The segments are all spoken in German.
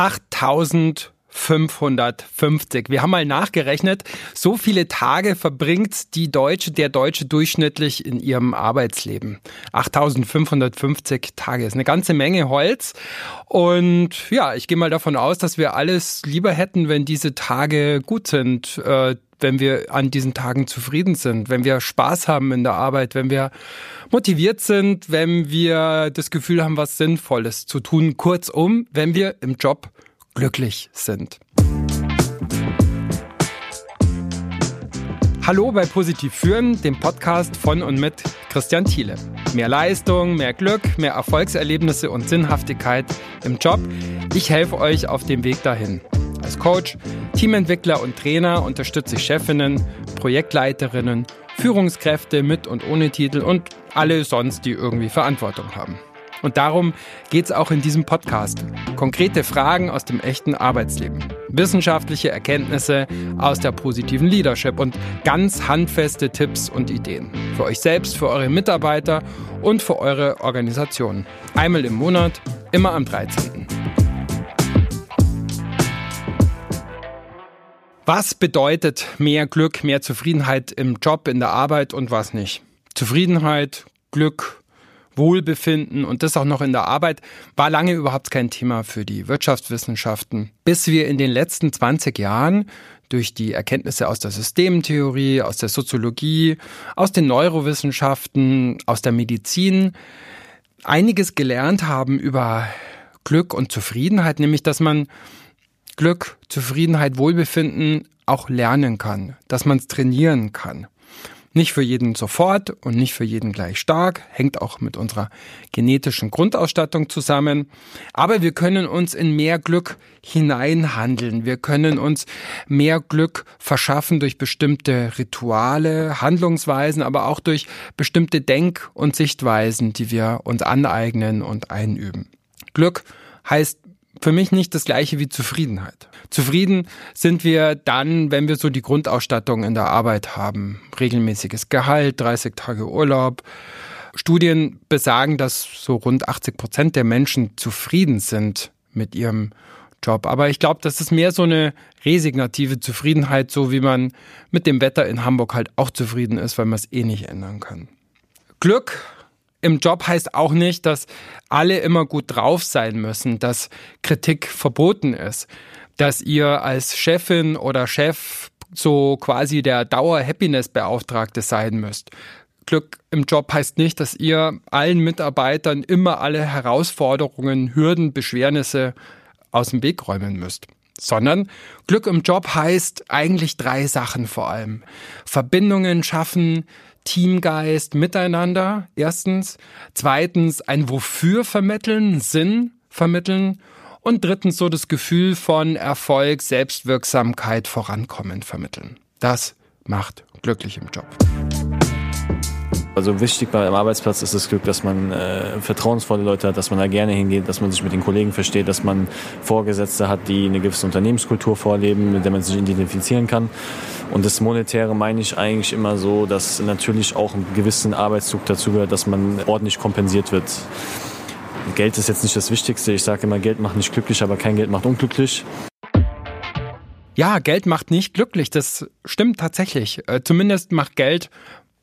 8550. Wir haben mal nachgerechnet, so viele Tage verbringt die Deutsche, der Deutsche durchschnittlich in ihrem Arbeitsleben. 8550 Tage ist eine ganze Menge Holz. Und ja, ich gehe mal davon aus, dass wir alles lieber hätten, wenn diese Tage gut sind. Äh, wenn wir an diesen Tagen zufrieden sind, wenn wir Spaß haben in der Arbeit, wenn wir motiviert sind, wenn wir das Gefühl haben, was Sinnvolles zu tun. Kurzum, wenn wir im Job glücklich sind. Hallo bei Positiv Führen, dem Podcast von und mit Christian Thiele. Mehr Leistung, mehr Glück, mehr Erfolgserlebnisse und Sinnhaftigkeit im Job. Ich helfe euch auf dem Weg dahin. Als Coach, Teamentwickler und Trainer unterstütze ich Chefinnen, Projektleiterinnen, Führungskräfte mit und ohne Titel und alle sonst, die irgendwie Verantwortung haben. Und darum geht es auch in diesem Podcast. Konkrete Fragen aus dem echten Arbeitsleben. Wissenschaftliche Erkenntnisse aus der positiven Leadership und ganz handfeste Tipps und Ideen. Für euch selbst, für eure Mitarbeiter und für eure Organisation. Einmal im Monat, immer am 13. Was bedeutet mehr Glück, mehr Zufriedenheit im Job, in der Arbeit und was nicht? Zufriedenheit, Glück, Wohlbefinden und das auch noch in der Arbeit war lange überhaupt kein Thema für die Wirtschaftswissenschaften, bis wir in den letzten 20 Jahren durch die Erkenntnisse aus der Systemtheorie, aus der Soziologie, aus den Neurowissenschaften, aus der Medizin einiges gelernt haben über Glück und Zufriedenheit, nämlich dass man Glück, Zufriedenheit, Wohlbefinden auch lernen kann, dass man es trainieren kann. Nicht für jeden sofort und nicht für jeden gleich stark, hängt auch mit unserer genetischen Grundausstattung zusammen. Aber wir können uns in mehr Glück hineinhandeln. Wir können uns mehr Glück verschaffen durch bestimmte Rituale, Handlungsweisen, aber auch durch bestimmte Denk- und Sichtweisen, die wir uns aneignen und einüben. Glück heißt für mich nicht das gleiche wie Zufriedenheit. Zufrieden sind wir dann, wenn wir so die Grundausstattung in der Arbeit haben. Regelmäßiges Gehalt, 30 Tage Urlaub. Studien besagen, dass so rund 80 Prozent der Menschen zufrieden sind mit ihrem Job. Aber ich glaube, das ist mehr so eine resignative Zufriedenheit, so wie man mit dem Wetter in Hamburg halt auch zufrieden ist, weil man es eh nicht ändern kann. Glück im Job heißt auch nicht, dass alle immer gut drauf sein müssen, dass Kritik verboten ist, dass ihr als Chefin oder Chef so quasi der Dauer-Happiness-Beauftragte sein müsst. Glück im Job heißt nicht, dass ihr allen Mitarbeitern immer alle Herausforderungen, Hürden, Beschwernisse aus dem Weg räumen müsst. Sondern Glück im Job heißt eigentlich drei Sachen vor allem. Verbindungen schaffen, Teamgeist, Miteinander, erstens. Zweitens, ein Wofür vermitteln, Sinn vermitteln. Und drittens, so das Gefühl von Erfolg, Selbstwirksamkeit, Vorankommen vermitteln. Das macht glücklich im Job. Also wichtig beim Arbeitsplatz ist das Glück, dass man äh, vertrauensvolle Leute hat, dass man da gerne hingeht, dass man sich mit den Kollegen versteht, dass man Vorgesetzte hat, die eine gewisse Unternehmenskultur vorleben, mit der man sich identifizieren kann. Und das Monetäre meine ich eigentlich immer so, dass natürlich auch ein gewissen Arbeitszug dazu gehört, dass man ordentlich kompensiert wird. Geld ist jetzt nicht das Wichtigste. Ich sage immer, Geld macht nicht glücklich, aber kein Geld macht unglücklich. Ja, Geld macht nicht glücklich. Das stimmt tatsächlich. Äh, zumindest macht Geld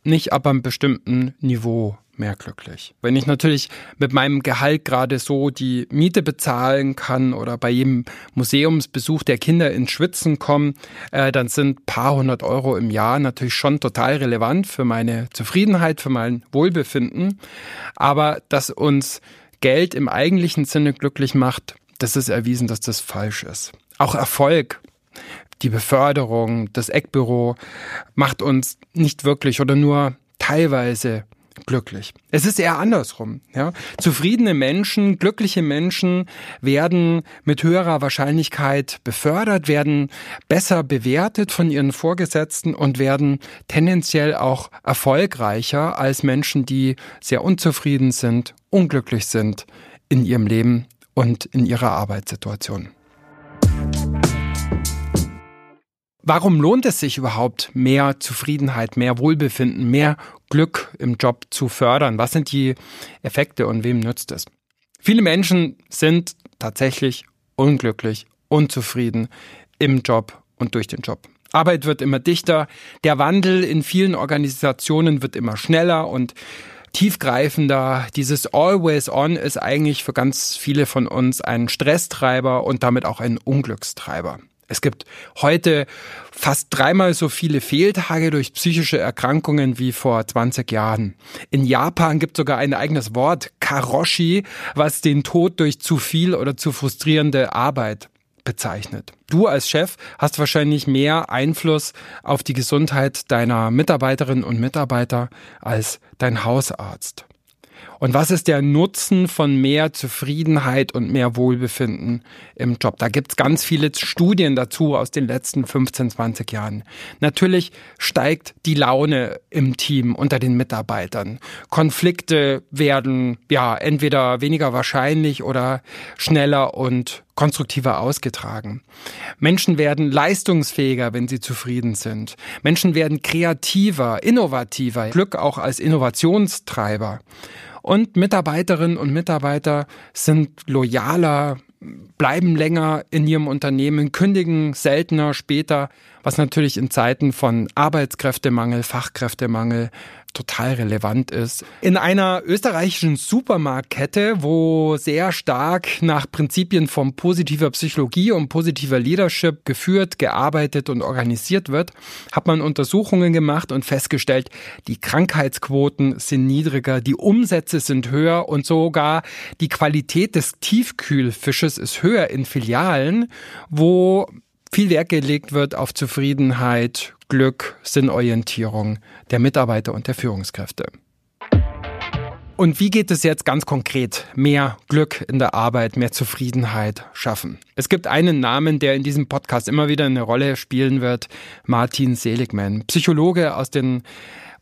nicht ab einem bestimmten Niveau mehr glücklich. Wenn ich natürlich mit meinem Gehalt gerade so die Miete bezahlen kann oder bei jedem Museumsbesuch der Kinder ins Schwitzen kommen, äh, dann sind paar hundert Euro im Jahr natürlich schon total relevant für meine Zufriedenheit, für mein Wohlbefinden. Aber dass uns Geld im eigentlichen Sinne glücklich macht, das ist erwiesen, dass das falsch ist. Auch Erfolg die Beförderung, das Eckbüro macht uns nicht wirklich oder nur teilweise glücklich. Es ist eher andersrum. Ja? Zufriedene Menschen, glückliche Menschen werden mit höherer Wahrscheinlichkeit befördert, werden besser bewertet von ihren Vorgesetzten und werden tendenziell auch erfolgreicher als Menschen, die sehr unzufrieden sind, unglücklich sind in ihrem Leben und in ihrer Arbeitssituation. Warum lohnt es sich überhaupt, mehr Zufriedenheit, mehr Wohlbefinden, mehr Glück im Job zu fördern? Was sind die Effekte und wem nützt es? Viele Menschen sind tatsächlich unglücklich, unzufrieden im Job und durch den Job. Arbeit wird immer dichter, der Wandel in vielen Organisationen wird immer schneller und tiefgreifender. Dieses Always On ist eigentlich für ganz viele von uns ein Stresstreiber und damit auch ein Unglückstreiber. Es gibt heute fast dreimal so viele Fehltage durch psychische Erkrankungen wie vor 20 Jahren. In Japan gibt es sogar ein eigenes Wort, Karoshi, was den Tod durch zu viel oder zu frustrierende Arbeit bezeichnet. Du als Chef hast wahrscheinlich mehr Einfluss auf die Gesundheit deiner Mitarbeiterinnen und Mitarbeiter als dein Hausarzt. Und was ist der Nutzen von mehr Zufriedenheit und mehr Wohlbefinden im Job? Da gibt's ganz viele Studien dazu aus den letzten 15, 20 Jahren. Natürlich steigt die Laune im Team unter den Mitarbeitern. Konflikte werden ja entweder weniger wahrscheinlich oder schneller und konstruktiver ausgetragen. Menschen werden leistungsfähiger, wenn sie zufrieden sind. Menschen werden kreativer, innovativer, Glück auch als Innovationstreiber. Und Mitarbeiterinnen und Mitarbeiter sind loyaler, bleiben länger in ihrem Unternehmen, kündigen seltener später, was natürlich in Zeiten von Arbeitskräftemangel, Fachkräftemangel total relevant ist. In einer österreichischen Supermarktkette, wo sehr stark nach Prinzipien von positiver Psychologie und positiver Leadership geführt, gearbeitet und organisiert wird, hat man Untersuchungen gemacht und festgestellt, die Krankheitsquoten sind niedriger, die Umsätze sind höher und sogar die Qualität des Tiefkühlfisches ist höher in Filialen, wo viel Wert gelegt wird auf Zufriedenheit, Glück, Sinnorientierung der Mitarbeiter und der Führungskräfte. Und wie geht es jetzt ganz konkret? Mehr Glück in der Arbeit, mehr Zufriedenheit schaffen. Es gibt einen Namen, der in diesem Podcast immer wieder eine Rolle spielen wird. Martin Seligman, Psychologe aus den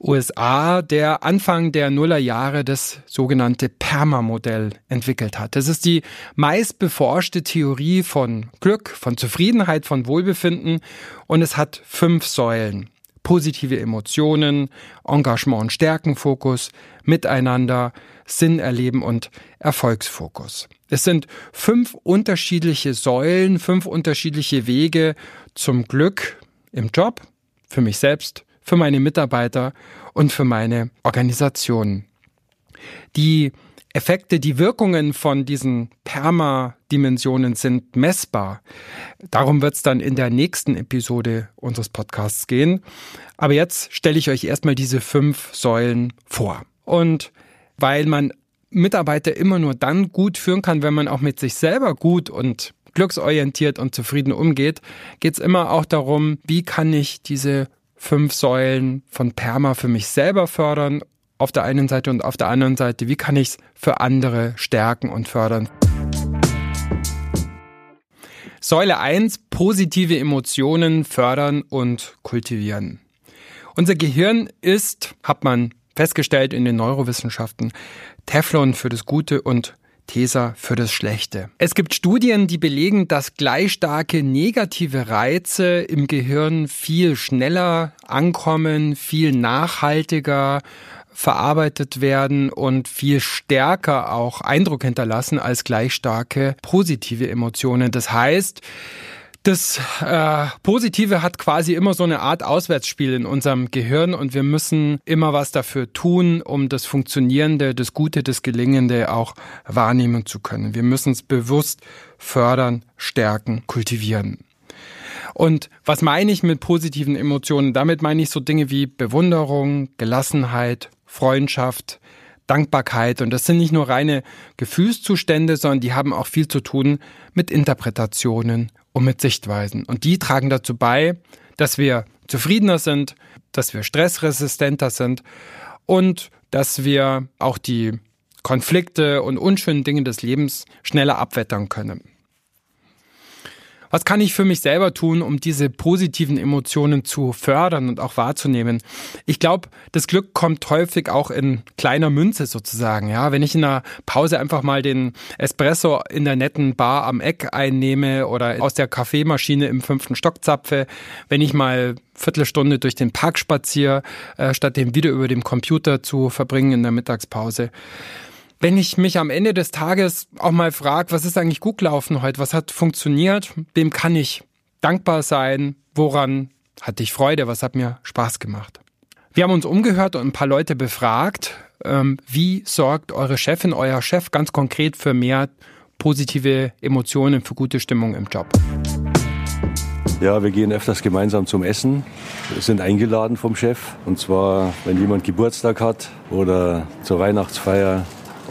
USA, der Anfang der Nullerjahre das sogenannte PERMA-Modell entwickelt hat. Das ist die meist beforschte Theorie von Glück, von Zufriedenheit, von Wohlbefinden und es hat fünf Säulen. Positive Emotionen, Engagement und Stärkenfokus, Miteinander, Sinn erleben und Erfolgsfokus. Es sind fünf unterschiedliche Säulen, fünf unterschiedliche Wege zum Glück im Job, für mich selbst, für meine Mitarbeiter und für meine Organisation. Die Effekte, die Wirkungen von diesen Perma-Dimensionen sind messbar. Darum wird es dann in der nächsten Episode unseres Podcasts gehen. Aber jetzt stelle ich euch erstmal diese fünf Säulen vor. Und weil man Mitarbeiter immer nur dann gut führen kann, wenn man auch mit sich selber gut und glücksorientiert und zufrieden umgeht, geht es immer auch darum, wie kann ich diese fünf Säulen von Perma für mich selber fördern auf der einen Seite und auf der anderen Seite, wie kann ich es für andere stärken und fördern. Säule 1, positive Emotionen fördern und kultivieren. Unser Gehirn ist, hat man festgestellt in den Neurowissenschaften, Teflon für das Gute und Tesa für das Schlechte. Es gibt Studien, die belegen, dass gleich starke negative Reize im Gehirn viel schneller ankommen, viel nachhaltiger verarbeitet werden und viel stärker auch Eindruck hinterlassen als gleich starke positive Emotionen. Das heißt, das äh, Positive hat quasi immer so eine Art Auswärtsspiel in unserem Gehirn und wir müssen immer was dafür tun, um das Funktionierende, das Gute, das Gelingende auch wahrnehmen zu können. Wir müssen es bewusst fördern, stärken, kultivieren. Und was meine ich mit positiven Emotionen? Damit meine ich so Dinge wie Bewunderung, Gelassenheit, Freundschaft, Dankbarkeit. Und das sind nicht nur reine Gefühlszustände, sondern die haben auch viel zu tun mit Interpretationen und mit Sichtweisen. Und die tragen dazu bei, dass wir zufriedener sind, dass wir stressresistenter sind und dass wir auch die Konflikte und unschönen Dinge des Lebens schneller abwettern können. Was kann ich für mich selber tun, um diese positiven Emotionen zu fördern und auch wahrzunehmen? Ich glaube, das Glück kommt häufig auch in kleiner Münze sozusagen. Ja, wenn ich in einer Pause einfach mal den Espresso in der netten Bar am Eck einnehme oder aus der Kaffeemaschine im fünften Stock zapfe, wenn ich mal Viertelstunde durch den Park spaziere, äh, statt dem wieder über dem Computer zu verbringen in der Mittagspause wenn ich mich am Ende des Tages auch mal frage, was ist eigentlich gut gelaufen heute, was hat funktioniert, wem kann ich dankbar sein, woran hatte ich Freude, was hat mir Spaß gemacht. Wir haben uns umgehört und ein paar Leute befragt, ähm, wie sorgt eure Chefin, euer Chef ganz konkret für mehr positive Emotionen, für gute Stimmung im Job? Ja, wir gehen öfters gemeinsam zum Essen. Wir sind eingeladen vom Chef. Und zwar, wenn jemand Geburtstag hat oder zur Weihnachtsfeier.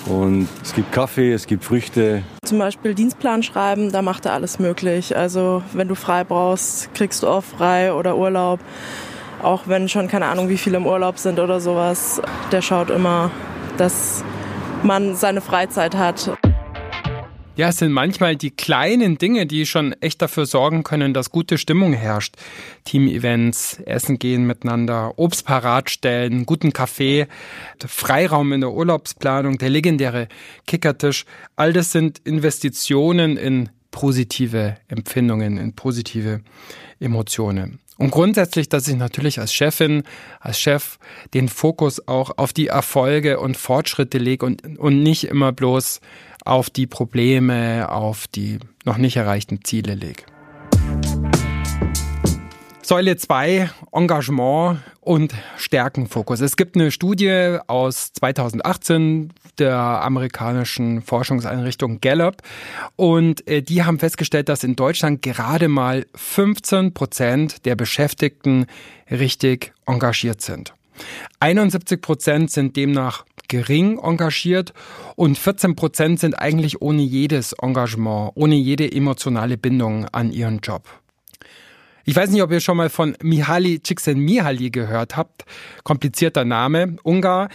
Und es gibt Kaffee, es gibt Früchte. Zum Beispiel Dienstplan schreiben, da macht er alles möglich. Also wenn du frei brauchst, kriegst du auch frei oder Urlaub. Auch wenn schon keine Ahnung, wie viele im Urlaub sind oder sowas. Der schaut immer, dass man seine Freizeit hat. Ja, es sind manchmal die kleinen Dinge, die schon echt dafür sorgen können, dass gute Stimmung herrscht. Team-Events, Essen gehen miteinander, Obst parat stellen, guten Kaffee, Freiraum in der Urlaubsplanung, der legendäre Kickertisch. All das sind Investitionen in positive Empfindungen, in positive Emotionen. Und grundsätzlich, dass ich natürlich als Chefin, als Chef den Fokus auch auf die Erfolge und Fortschritte lege und, und nicht immer bloß auf die Probleme, auf die noch nicht erreichten Ziele lege. Säule 2, Engagement und Stärkenfokus. Es gibt eine Studie aus 2018 der amerikanischen Forschungseinrichtung Gallup und äh, die haben festgestellt, dass in Deutschland gerade mal 15 Prozent der Beschäftigten richtig engagiert sind. 71 Prozent sind demnach gering engagiert und 14 Prozent sind eigentlich ohne jedes Engagement, ohne jede emotionale Bindung an ihren Job. Ich weiß nicht, ob ihr schon mal von Mihaly Csikszentmihalyi gehört habt. Komplizierter Name, Ungar.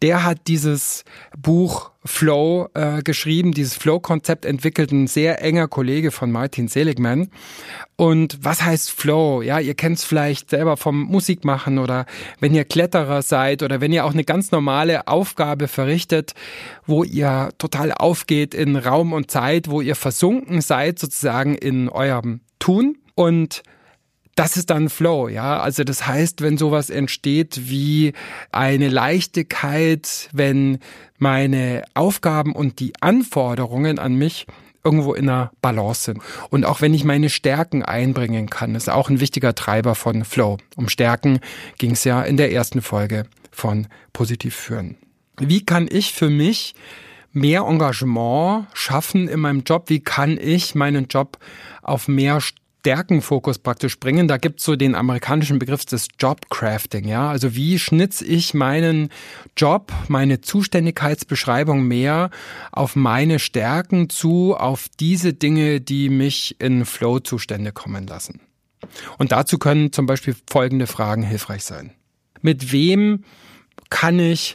Der hat dieses Buch Flow äh, geschrieben, dieses Flow-Konzept entwickelt, ein sehr enger Kollege von Martin Seligman. Und was heißt Flow? Ja, ihr kennt es vielleicht selber vom Musikmachen oder wenn ihr Kletterer seid oder wenn ihr auch eine ganz normale Aufgabe verrichtet, wo ihr total aufgeht in Raum und Zeit, wo ihr versunken seid sozusagen in eurem Tun. Und das ist dann Flow, ja. Also das heißt, wenn sowas entsteht wie eine Leichtigkeit, wenn meine Aufgaben und die Anforderungen an mich irgendwo in einer Balance sind. Und auch wenn ich meine Stärken einbringen kann, ist auch ein wichtiger Treiber von Flow. Um Stärken ging es ja in der ersten Folge von Positiv führen. Wie kann ich für mich mehr Engagement schaffen in meinem Job? Wie kann ich meinen Job auf mehr Stärkenfokus praktisch bringen. Da gibt's so den amerikanischen Begriff des Jobcrafting, ja. Also wie schnitze ich meinen Job, meine Zuständigkeitsbeschreibung mehr auf meine Stärken zu, auf diese Dinge, die mich in Flow-Zustände kommen lassen. Und dazu können zum Beispiel folgende Fragen hilfreich sein. Mit wem kann ich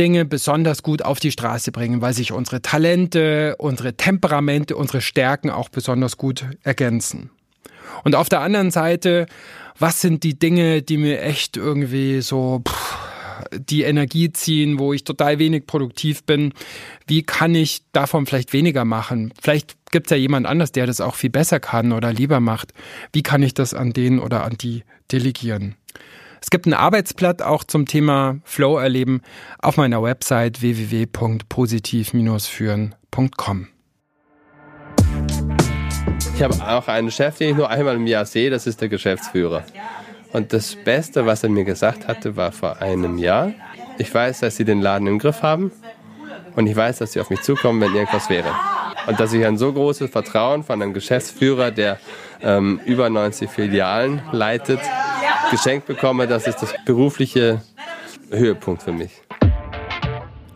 Dinge besonders gut auf die Straße bringen, weil sich unsere Talente, unsere Temperamente, unsere Stärken auch besonders gut ergänzen. Und auf der anderen Seite, was sind die Dinge, die mir echt irgendwie so pff, die Energie ziehen, wo ich total wenig produktiv bin? Wie kann ich davon vielleicht weniger machen? Vielleicht gibt es ja jemand anders, der das auch viel besser kann oder lieber macht. Wie kann ich das an den oder an die delegieren? Es gibt ein Arbeitsblatt auch zum Thema Flow erleben auf meiner Website www.positiv-führen.com. Ich habe auch einen Chef, den ich nur einmal im Jahr sehe, das ist der Geschäftsführer. Und das Beste, was er mir gesagt hatte, war vor einem Jahr. Ich weiß, dass Sie den Laden im Griff haben und ich weiß, dass Sie auf mich zukommen, wenn irgendwas wäre. Und dass ich ein so großes Vertrauen von einem Geschäftsführer, der ähm, über 90 Filialen leitet, geschenkt bekomme, das ist das berufliche Höhepunkt für mich.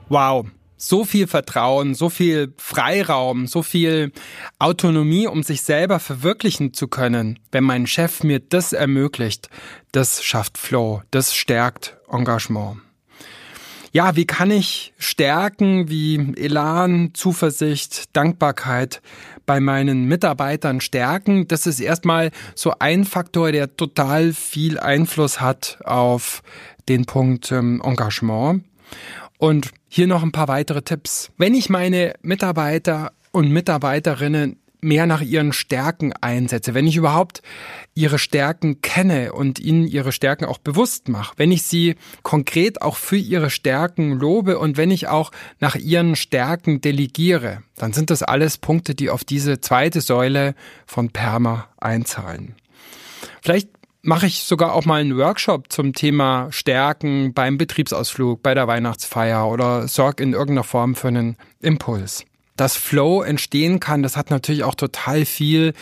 Wow, so viel Vertrauen, so viel Freiraum, so viel Autonomie, um sich selber verwirklichen zu können, wenn mein Chef mir das ermöglicht, das schafft Flow, das stärkt Engagement. Ja, wie kann ich Stärken wie Elan, Zuversicht, Dankbarkeit bei meinen Mitarbeitern stärken? Das ist erstmal so ein Faktor, der total viel Einfluss hat auf den Punkt ähm, Engagement. Und hier noch ein paar weitere Tipps. Wenn ich meine Mitarbeiter und Mitarbeiterinnen mehr nach ihren Stärken einsetze, wenn ich überhaupt ihre Stärken kenne und ihnen ihre Stärken auch bewusst mache, wenn ich sie konkret auch für ihre Stärken lobe und wenn ich auch nach ihren Stärken delegiere, dann sind das alles Punkte, die auf diese zweite Säule von Perma einzahlen. Vielleicht mache ich sogar auch mal einen Workshop zum Thema Stärken beim Betriebsausflug, bei der Weihnachtsfeier oder sorg in irgendeiner Form für einen Impuls dass Flow entstehen kann, das hat natürlich auch total viel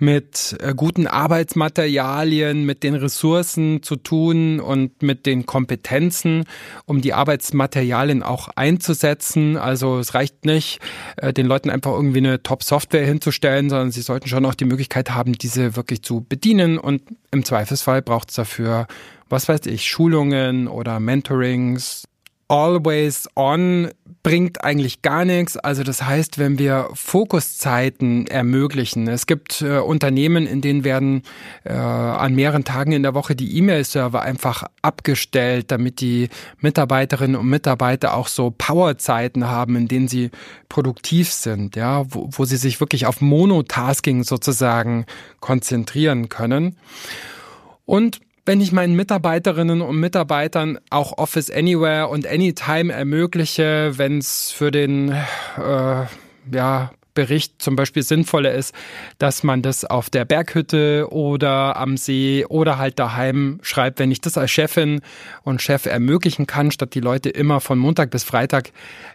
mit äh, guten Arbeitsmaterialien, mit den Ressourcen zu tun und mit den Kompetenzen, um die Arbeitsmaterialien auch einzusetzen. Also es reicht nicht, äh, den Leuten einfach irgendwie eine Top-Software hinzustellen, sondern sie sollten schon auch die Möglichkeit haben, diese wirklich zu bedienen. Und im Zweifelsfall braucht es dafür, was weiß ich, Schulungen oder Mentorings, Always On bringt eigentlich gar nichts. Also das heißt, wenn wir Fokuszeiten ermöglichen, es gibt äh, Unternehmen, in denen werden äh, an mehreren Tagen in der Woche die E-Mail-Server einfach abgestellt, damit die Mitarbeiterinnen und Mitarbeiter auch so Powerzeiten haben, in denen sie produktiv sind, ja, wo, wo sie sich wirklich auf Monotasking sozusagen konzentrieren können. Und wenn ich meinen Mitarbeiterinnen und Mitarbeitern auch Office Anywhere und Anytime ermögliche, wenn es für den äh, ja, Bericht zum Beispiel sinnvoller ist, dass man das auf der Berghütte oder am See oder halt daheim schreibt, wenn ich das als Chefin und Chef ermöglichen kann, statt die Leute immer von Montag bis Freitag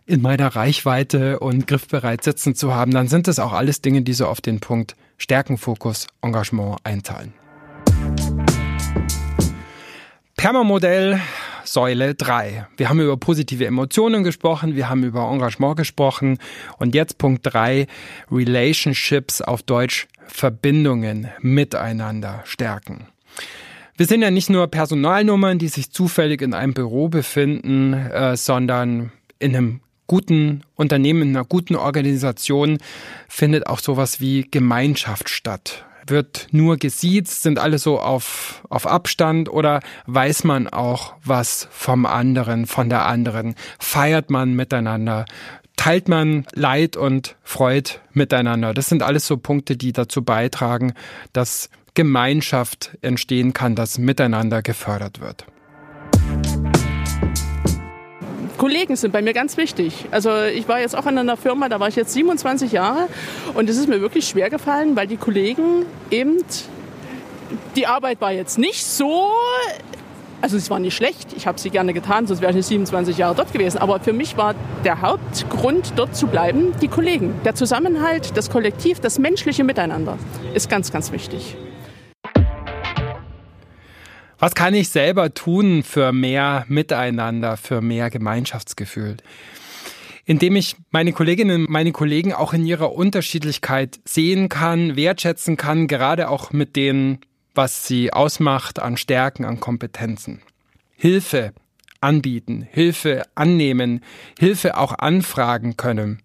in meiner Reichweite und griffbereit sitzen zu haben, dann sind das auch alles Dinge, die so auf den Punkt Stärkenfokus, Engagement einteilen. Permamodell Säule 3. Wir haben über positive Emotionen gesprochen, wir haben über Engagement gesprochen und jetzt Punkt 3, Relationships auf Deutsch Verbindungen miteinander stärken. Wir sind ja nicht nur Personalnummern, die sich zufällig in einem Büro befinden, äh, sondern in einem guten Unternehmen, in einer guten Organisation findet auch sowas wie Gemeinschaft statt wird nur gesiezt, sind alle so auf, auf Abstand oder weiß man auch was vom anderen, von der anderen? Feiert man miteinander? Teilt man Leid und Freud miteinander? Das sind alles so Punkte, die dazu beitragen, dass Gemeinschaft entstehen kann, dass miteinander gefördert wird. Kollegen sind bei mir ganz wichtig. Also ich war jetzt auch in einer Firma, da war ich jetzt 27 Jahre und es ist mir wirklich schwer gefallen, weil die Kollegen eben, die Arbeit war jetzt nicht so, also es war nicht schlecht, ich habe sie gerne getan, sonst wäre ich nicht 27 Jahre dort gewesen. Aber für mich war der Hauptgrund, dort zu bleiben, die Kollegen. Der Zusammenhalt, das Kollektiv, das menschliche Miteinander ist ganz, ganz wichtig. Was kann ich selber tun für mehr Miteinander, für mehr Gemeinschaftsgefühl? Indem ich meine Kolleginnen meine Kollegen auch in ihrer Unterschiedlichkeit sehen kann, wertschätzen kann, gerade auch mit denen, was sie ausmacht an Stärken, an Kompetenzen. Hilfe anbieten, Hilfe annehmen, Hilfe auch anfragen können.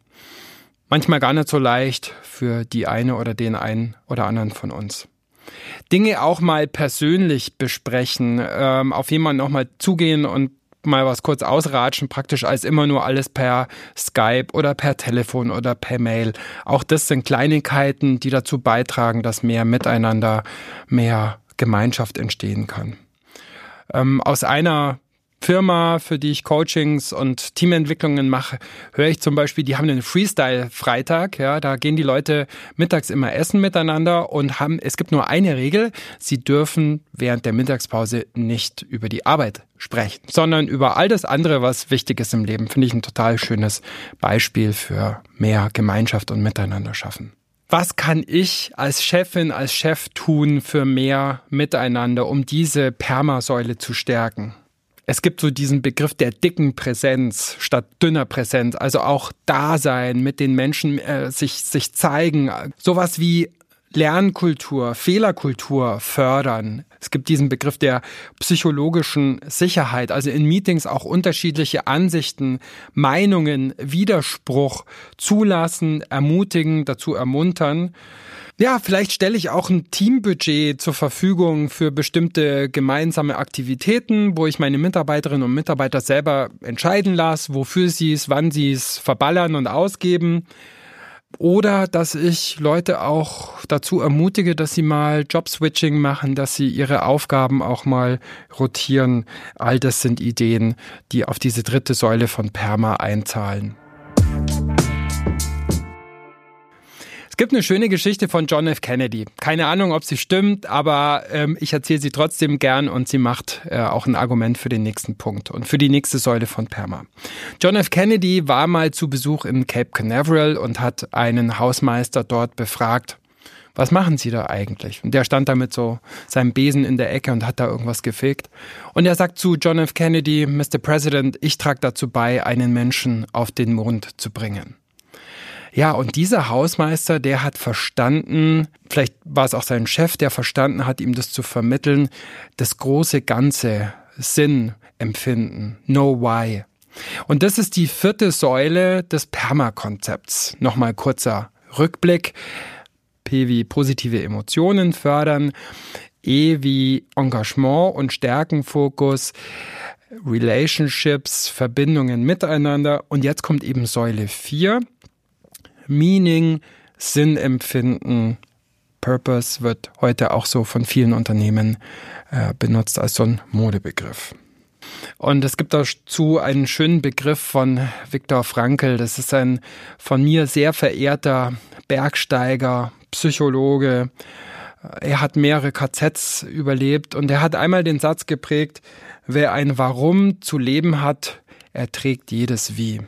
Manchmal gar nicht so leicht für die eine oder den einen oder anderen von uns. Dinge auch mal persönlich besprechen, ähm, auf jemanden nochmal zugehen und mal was kurz ausratschen, praktisch als immer nur alles per Skype oder per Telefon oder per Mail. Auch das sind Kleinigkeiten, die dazu beitragen, dass mehr Miteinander, mehr Gemeinschaft entstehen kann. Ähm, aus einer Firma, für die ich Coachings und Teamentwicklungen mache, höre ich zum Beispiel, die haben einen Freestyle-Freitag. Ja, da gehen die Leute mittags immer essen miteinander und haben, es gibt nur eine Regel. Sie dürfen während der Mittagspause nicht über die Arbeit sprechen, sondern über all das andere, was wichtig ist im Leben. Finde ich ein total schönes Beispiel für mehr Gemeinschaft und Miteinander schaffen. Was kann ich als Chefin, als Chef tun für mehr Miteinander, um diese Permasäule zu stärken? Es gibt so diesen Begriff der dicken Präsenz statt dünner Präsenz, also auch Dasein mit den Menschen, äh, sich, sich zeigen, sowas wie Lernkultur, Fehlerkultur fördern. Es gibt diesen Begriff der psychologischen Sicherheit, also in Meetings auch unterschiedliche Ansichten, Meinungen, Widerspruch zulassen, ermutigen, dazu ermuntern. Ja, vielleicht stelle ich auch ein Teambudget zur Verfügung für bestimmte gemeinsame Aktivitäten, wo ich meine Mitarbeiterinnen und Mitarbeiter selber entscheiden lasse, wofür sie es, wann sie es verballern und ausgeben. Oder dass ich Leute auch dazu ermutige, dass sie mal Jobswitching machen, dass sie ihre Aufgaben auch mal rotieren. All das sind Ideen, die auf diese dritte Säule von Perma einzahlen. Gibt eine schöne Geschichte von John F. Kennedy. Keine Ahnung, ob sie stimmt, aber ähm, ich erzähle sie trotzdem gern und sie macht äh, auch ein Argument für den nächsten Punkt und für die nächste Säule von Perma. John F. Kennedy war mal zu Besuch in Cape Canaveral und hat einen Hausmeister dort befragt, was machen Sie da eigentlich? Und der stand da mit so seinem Besen in der Ecke und hat da irgendwas gefegt. Und er sagt zu John F. Kennedy, Mr. President, ich trage dazu bei, einen Menschen auf den Mond zu bringen. Ja, und dieser Hausmeister, der hat verstanden, vielleicht war es auch sein Chef, der verstanden hat, ihm das zu vermitteln, das große Ganze, Sinn empfinden, know why. Und das ist die vierte Säule des Permakonzepts. Nochmal kurzer Rückblick. P wie positive Emotionen fördern. E wie Engagement und Stärkenfokus. Relationships, Verbindungen miteinander. Und jetzt kommt eben Säule 4. Meaning, Sinn empfinden. Purpose wird heute auch so von vielen Unternehmen äh, benutzt als so ein Modebegriff. Und es gibt dazu einen schönen Begriff von Viktor Frankl. Das ist ein von mir sehr verehrter Bergsteiger, Psychologe. Er hat mehrere KZs überlebt und er hat einmal den Satz geprägt, wer ein Warum zu leben hat, erträgt jedes Wie.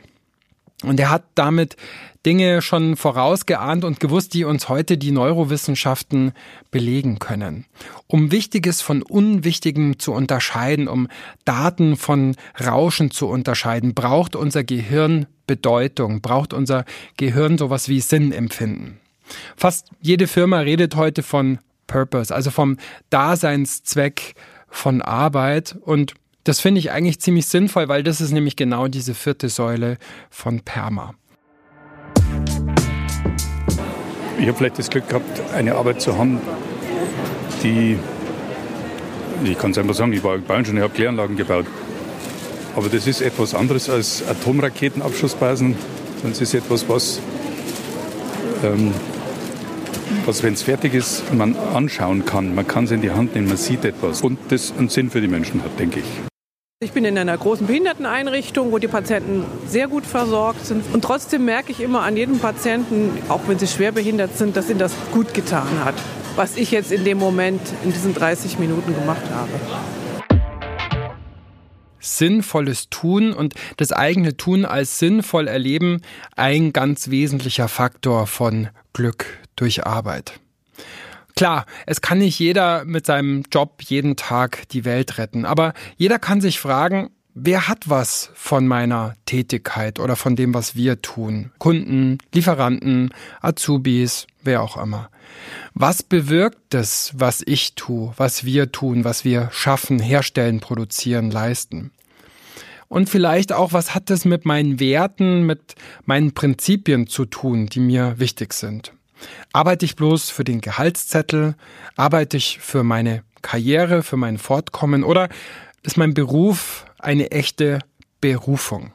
Und er hat damit Dinge schon vorausgeahnt und gewusst, die uns heute die Neurowissenschaften belegen können. Um Wichtiges von Unwichtigem zu unterscheiden, um Daten von Rauschen zu unterscheiden, braucht unser Gehirn Bedeutung, braucht unser Gehirn sowas wie Sinnempfinden. Fast jede Firma redet heute von Purpose, also vom Daseinszweck von Arbeit und das finde ich eigentlich ziemlich sinnvoll, weil das ist nämlich genau diese vierte Säule von Perma. Ich habe vielleicht das Glück gehabt, eine Arbeit zu haben, die, ich kann es einfach sagen, ich war Bauingenieur, ich habe Kläranlagen gebaut. Aber das ist etwas anderes als Atomraketenabschussbasen. Das ist etwas, was, ähm, was wenn es fertig ist, man anschauen kann. Man kann es in die Hand nehmen, man sieht etwas. Und das einen Sinn für die Menschen hat, denke ich. Ich bin in einer großen Behinderteneinrichtung, wo die Patienten sehr gut versorgt sind. Und trotzdem merke ich immer an jedem Patienten, auch wenn sie schwer behindert sind, dass ihnen das gut getan hat, was ich jetzt in dem Moment in diesen 30 Minuten gemacht habe sinnvolles Tun und das eigene Tun als sinnvoll erleben ein ganz wesentlicher Faktor von Glück durch Arbeit. Klar, es kann nicht jeder mit seinem Job jeden Tag die Welt retten, aber jeder kann sich fragen, wer hat was von meiner Tätigkeit oder von dem, was wir tun? Kunden, Lieferanten, Azubis, wer auch immer. Was bewirkt es, was ich tue, was wir tun, was wir schaffen, herstellen, produzieren, leisten? Und vielleicht auch, was hat es mit meinen Werten, mit meinen Prinzipien zu tun, die mir wichtig sind? Arbeite ich bloß für den Gehaltszettel? Arbeite ich für meine Karriere, für mein Fortkommen? Oder ist mein Beruf eine echte Berufung?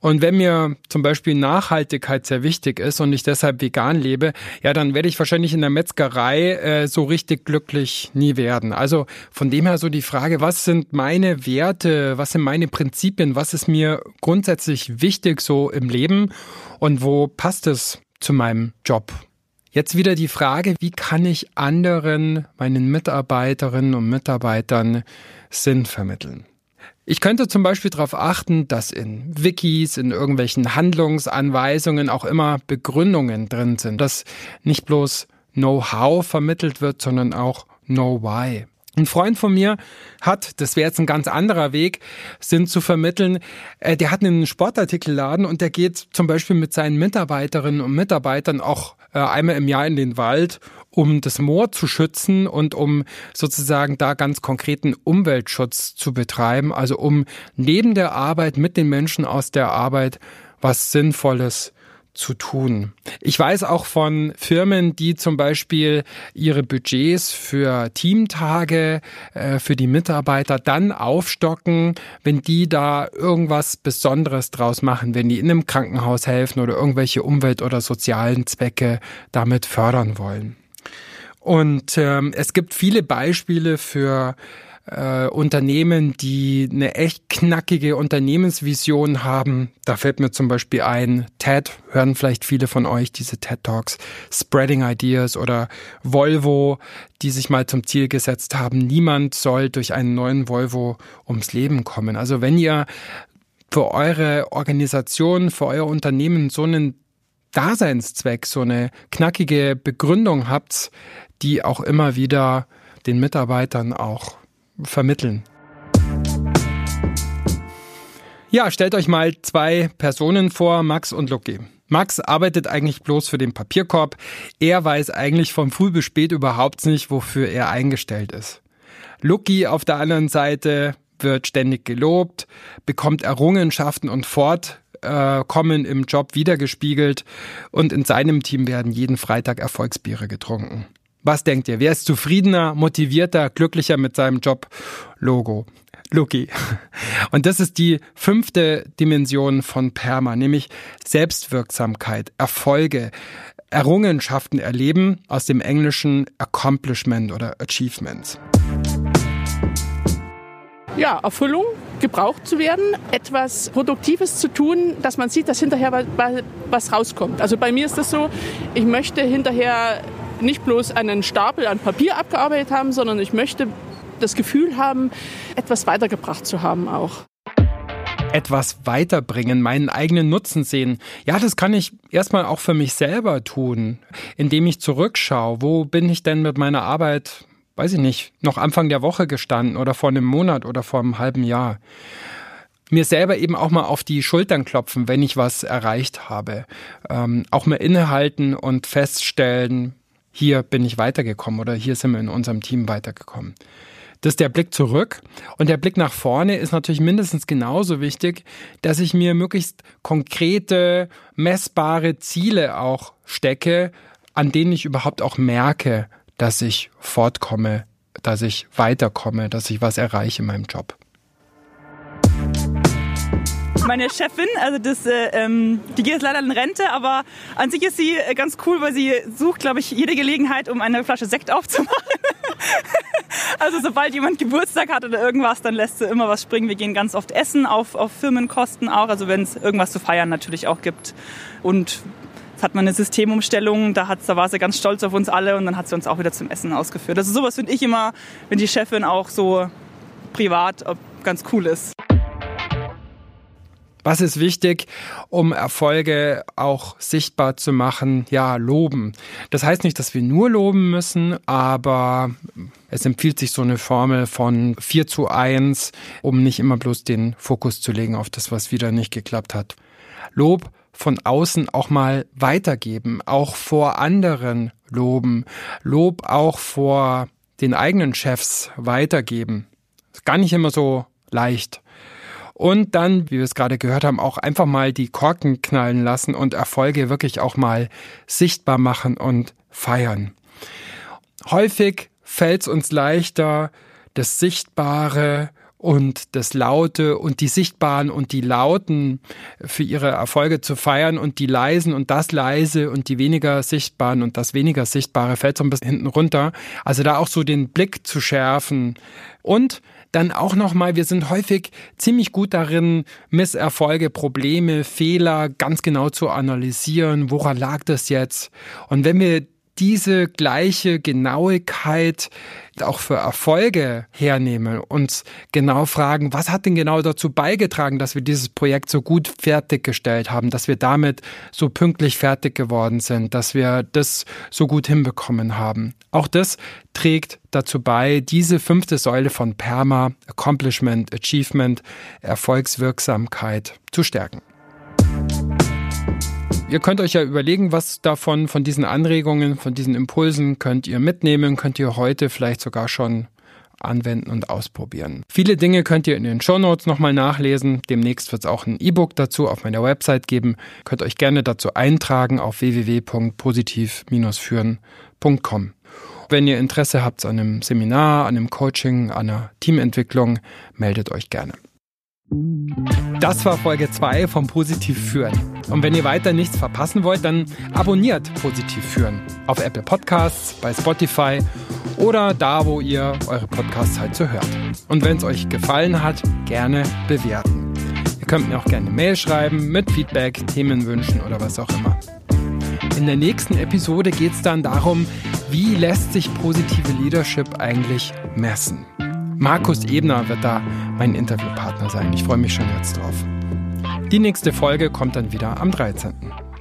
Und wenn mir zum Beispiel Nachhaltigkeit sehr wichtig ist und ich deshalb vegan lebe, ja, dann werde ich wahrscheinlich in der Metzgerei äh, so richtig glücklich nie werden. Also von dem her so die Frage, was sind meine Werte, was sind meine Prinzipien, was ist mir grundsätzlich wichtig so im Leben und wo passt es zu meinem Job. Jetzt wieder die Frage, wie kann ich anderen, meinen Mitarbeiterinnen und Mitarbeitern Sinn vermitteln? Ich könnte zum Beispiel darauf achten, dass in Wikis, in irgendwelchen Handlungsanweisungen auch immer Begründungen drin sind, dass nicht bloß Know-how vermittelt wird, sondern auch Know-why. Ein Freund von mir hat, das wäre jetzt ein ganz anderer Weg, sind zu vermitteln, äh, der hat einen Sportartikelladen und der geht zum Beispiel mit seinen Mitarbeiterinnen und Mitarbeitern auch äh, einmal im Jahr in den Wald, um das Moor zu schützen und um sozusagen da ganz konkreten Umweltschutz zu betreiben, also um neben der Arbeit mit den Menschen aus der Arbeit was Sinnvolles zu tun. Ich weiß auch von Firmen, die zum Beispiel ihre Budgets für Teamtage äh, für die Mitarbeiter dann aufstocken, wenn die da irgendwas Besonderes draus machen, wenn die in einem Krankenhaus helfen oder irgendwelche Umwelt- oder sozialen Zwecke damit fördern wollen. Und ähm, es gibt viele Beispiele für äh, Unternehmen, die eine echt knackige Unternehmensvision haben. Da fällt mir zum Beispiel ein, TED, hören vielleicht viele von euch diese TED Talks, Spreading Ideas oder Volvo, die sich mal zum Ziel gesetzt haben, niemand soll durch einen neuen Volvo ums Leben kommen. Also wenn ihr für eure Organisation, für euer Unternehmen so einen Daseinszweck, so eine knackige Begründung habt, die auch immer wieder den Mitarbeitern auch vermitteln. Ja, stellt euch mal zwei Personen vor, Max und Lucky. Max arbeitet eigentlich bloß für den Papierkorb. Er weiß eigentlich von früh bis spät überhaupt nicht, wofür er eingestellt ist. Lucky auf der anderen Seite wird ständig gelobt, bekommt Errungenschaften und Fortkommen im Job wiedergespiegelt und in seinem Team werden jeden Freitag Erfolgsbiere getrunken. Was denkt ihr? Wer ist zufriedener, motivierter, glücklicher mit seinem Job? Logo. Lucky. Und das ist die fünfte Dimension von Perma, nämlich Selbstwirksamkeit, Erfolge, Errungenschaften erleben aus dem englischen Accomplishment oder Achievements. Ja, Erfüllung, gebraucht zu werden, etwas Produktives zu tun, dass man sieht, dass hinterher was rauskommt. Also bei mir ist das so, ich möchte hinterher nicht bloß einen Stapel an Papier abgearbeitet haben, sondern ich möchte das Gefühl haben, etwas weitergebracht zu haben auch. Etwas weiterbringen, meinen eigenen Nutzen sehen. Ja, das kann ich erstmal auch für mich selber tun, indem ich zurückschaue. Wo bin ich denn mit meiner Arbeit, weiß ich nicht, noch Anfang der Woche gestanden oder vor einem Monat oder vor einem halben Jahr? mir selber eben auch mal auf die Schultern klopfen, wenn ich was erreicht habe. Ähm, auch mal innehalten und feststellen, hier bin ich weitergekommen oder hier sind wir in unserem Team weitergekommen. Das ist der Blick zurück. Und der Blick nach vorne ist natürlich mindestens genauso wichtig, dass ich mir möglichst konkrete, messbare Ziele auch stecke, an denen ich überhaupt auch merke, dass ich fortkomme, dass ich weiterkomme, dass ich was erreiche in meinem Job meine Chefin. Also das, äh, ähm, die geht jetzt leider in Rente, aber an sich ist sie äh, ganz cool, weil sie sucht, glaube ich, jede Gelegenheit, um eine Flasche Sekt aufzumachen. also sobald jemand Geburtstag hat oder irgendwas, dann lässt sie immer was springen. Wir gehen ganz oft essen, auf, auf Firmenkosten auch, also wenn es irgendwas zu feiern natürlich auch gibt. Und Jetzt hat man eine Systemumstellung, da, hat, da war sie ganz stolz auf uns alle und dann hat sie uns auch wieder zum Essen ausgeführt. Also sowas finde ich immer, wenn die Chefin auch so privat ganz cool ist. Was ist wichtig, um Erfolge auch sichtbar zu machen? Ja, loben. Das heißt nicht, dass wir nur loben müssen, aber es empfiehlt sich so eine Formel von 4 zu 1, um nicht immer bloß den Fokus zu legen auf das, was wieder nicht geklappt hat. Lob von außen auch mal weitergeben, auch vor anderen loben, Lob auch vor den eigenen Chefs weitergeben. Ist gar nicht immer so leicht und dann, wie wir es gerade gehört haben, auch einfach mal die Korken knallen lassen und Erfolge wirklich auch mal sichtbar machen und feiern. Häufig fällt es uns leichter, das Sichtbare und das Laute und die Sichtbaren und die Lauten für ihre Erfolge zu feiern und die Leisen und das Leise und die weniger Sichtbaren und das weniger Sichtbare fällt so ein bisschen hinten runter. Also da auch so den Blick zu schärfen und dann auch nochmal, wir sind häufig ziemlich gut darin, Misserfolge, Probleme, Fehler ganz genau zu analysieren. Woran lag das jetzt? Und wenn wir diese gleiche Genauigkeit auch für Erfolge hernehmen, uns genau fragen, was hat denn genau dazu beigetragen, dass wir dieses Projekt so gut fertiggestellt haben, dass wir damit so pünktlich fertig geworden sind, dass wir das so gut hinbekommen haben. Auch das trägt dazu bei, diese fünfte Säule von PERMA, Accomplishment, Achievement, Erfolgswirksamkeit zu stärken. Ihr könnt euch ja überlegen, was davon, von diesen Anregungen, von diesen Impulsen könnt ihr mitnehmen, könnt ihr heute vielleicht sogar schon anwenden und ausprobieren. Viele Dinge könnt ihr in den Shownotes nochmal nachlesen. Demnächst wird es auch ein E-Book dazu auf meiner Website geben. Könnt euch gerne dazu eintragen auf www.positiv-führen.com. Wenn ihr Interesse habt an einem Seminar, an einem Coaching, an einer Teamentwicklung, meldet euch gerne. Das war Folge 2 vom Positiv führen. Und wenn ihr weiter nichts verpassen wollt, dann abonniert Positiv führen auf Apple Podcasts, bei Spotify oder da, wo ihr eure Podcasts halt so hört. Und wenn es euch gefallen hat, gerne bewerten. Ihr könnt mir auch gerne Mail schreiben mit Feedback, Themenwünschen oder was auch immer. In der nächsten Episode geht es dann darum, wie lässt sich positive Leadership eigentlich messen. Markus Ebner wird da mein Interviewpartner sein. Ich freue mich schon jetzt drauf. Die nächste Folge kommt dann wieder am 13.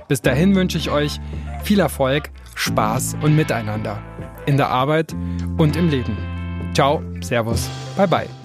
Bis dahin wünsche ich euch viel Erfolg, Spaß und Miteinander in der Arbeit und im Leben. Ciao, Servus, bye bye.